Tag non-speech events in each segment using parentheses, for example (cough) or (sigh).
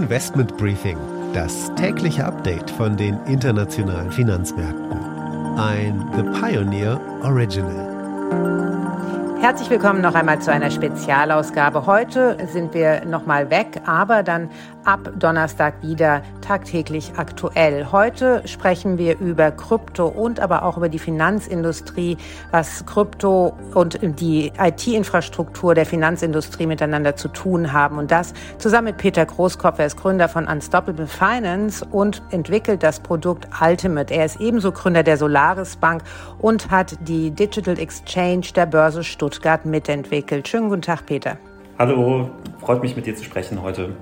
Investment Briefing, das tägliche Update von den internationalen Finanzmärkten. Ein The Pioneer Original. Herzlich willkommen noch einmal zu einer Spezialausgabe. Heute sind wir noch mal weg, aber dann ab Donnerstag wieder tagtäglich aktuell. Heute sprechen wir über Krypto und aber auch über die Finanzindustrie, was Krypto und die IT-Infrastruktur der Finanzindustrie miteinander zu tun haben. Und das zusammen mit Peter Großkopf. Er ist Gründer von Unstoppable Finance und entwickelt das Produkt Ultimate. Er ist ebenso Gründer der Solaris Bank und hat die Digital Exchange der Börse Stuttgart mitentwickelt. Schönen guten Tag, Peter. Hallo, freut mich mit dir zu sprechen heute.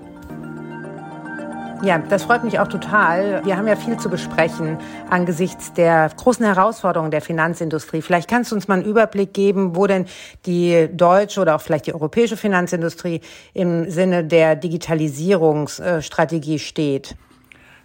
Ja, das freut mich auch total. Wir haben ja viel zu besprechen angesichts der großen Herausforderungen der Finanzindustrie. Vielleicht kannst du uns mal einen Überblick geben, wo denn die deutsche oder auch vielleicht die europäische Finanzindustrie im Sinne der Digitalisierungsstrategie steht.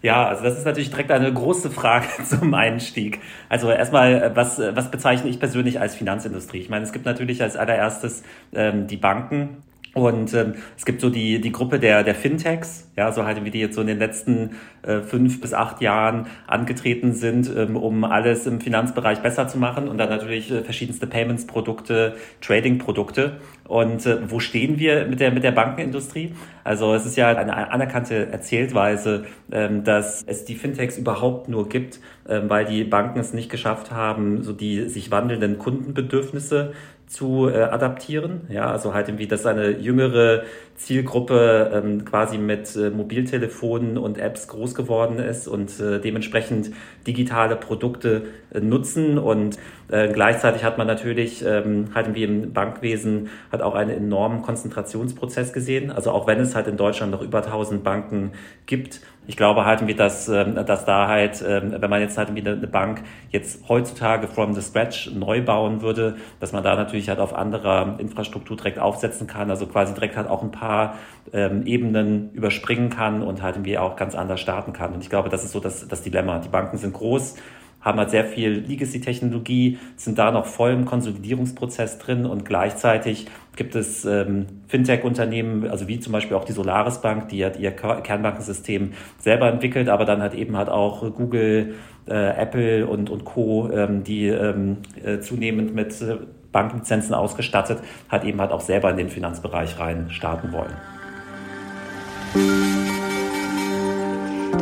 Ja, also das ist natürlich direkt eine große Frage (laughs) zum Einstieg. Also erstmal, was, was bezeichne ich persönlich als Finanzindustrie? Ich meine, es gibt natürlich als allererstes ähm, die Banken, und ähm, es gibt so die, die Gruppe der, der Fintechs, ja, so halt wie die jetzt so in den letzten äh, fünf bis acht Jahren angetreten sind, ähm, um alles im Finanzbereich besser zu machen und dann natürlich äh, verschiedenste Payments-Produkte, Trading-Produkte. Und äh, wo stehen wir mit der, mit der Bankenindustrie? Also es ist ja eine anerkannte Erzähltweise, ähm, dass es die Fintechs überhaupt nur gibt, ähm, weil die Banken es nicht geschafft haben, so die sich wandelnden Kundenbedürfnisse zu äh, adaptieren. Ja, also halt irgendwie, dass eine jüngere Zielgruppe ähm, quasi mit äh, Mobiltelefonen und Apps groß geworden ist und äh, dementsprechend digitale Produkte äh, nutzen und äh, gleichzeitig hat man natürlich ähm, halt wie im Bankwesen hat auch einen enormen Konzentrationsprozess gesehen. Also auch wenn es halt in Deutschland noch über 1000 Banken gibt, ich glaube halt irgendwie, dass, ähm, dass da halt, ähm, wenn man jetzt halt wieder eine Bank jetzt heutzutage from the scratch neu bauen würde, dass man da natürlich halt auf anderer Infrastruktur direkt aufsetzen kann, also quasi direkt halt auch ein paar ähm, Ebenen überspringen kann und halt irgendwie auch ganz anders starten kann. Und ich glaube, das ist so das, das Dilemma. Die Banken sind groß, haben halt sehr viel Legacy-Technologie, sind da noch voll im Konsolidierungsprozess drin und gleichzeitig gibt es ähm, Fintech-Unternehmen, also wie zum Beispiel auch die Solaris Bank, die hat ihr Kernbankensystem selber entwickelt, aber dann halt eben halt auch Google, äh, Apple und, und Co., ähm, die ähm, äh, zunehmend mit äh, Banklizenzen ausgestattet, hat eben halt auch selber in den Finanzbereich rein starten wollen.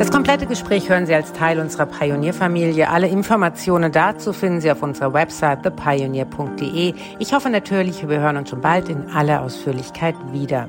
Das komplette Gespräch hören Sie als Teil unserer Pionierfamilie. Alle Informationen dazu finden Sie auf unserer Website thepioneer.de. Ich hoffe natürlich, wir hören uns schon bald in aller Ausführlichkeit wieder.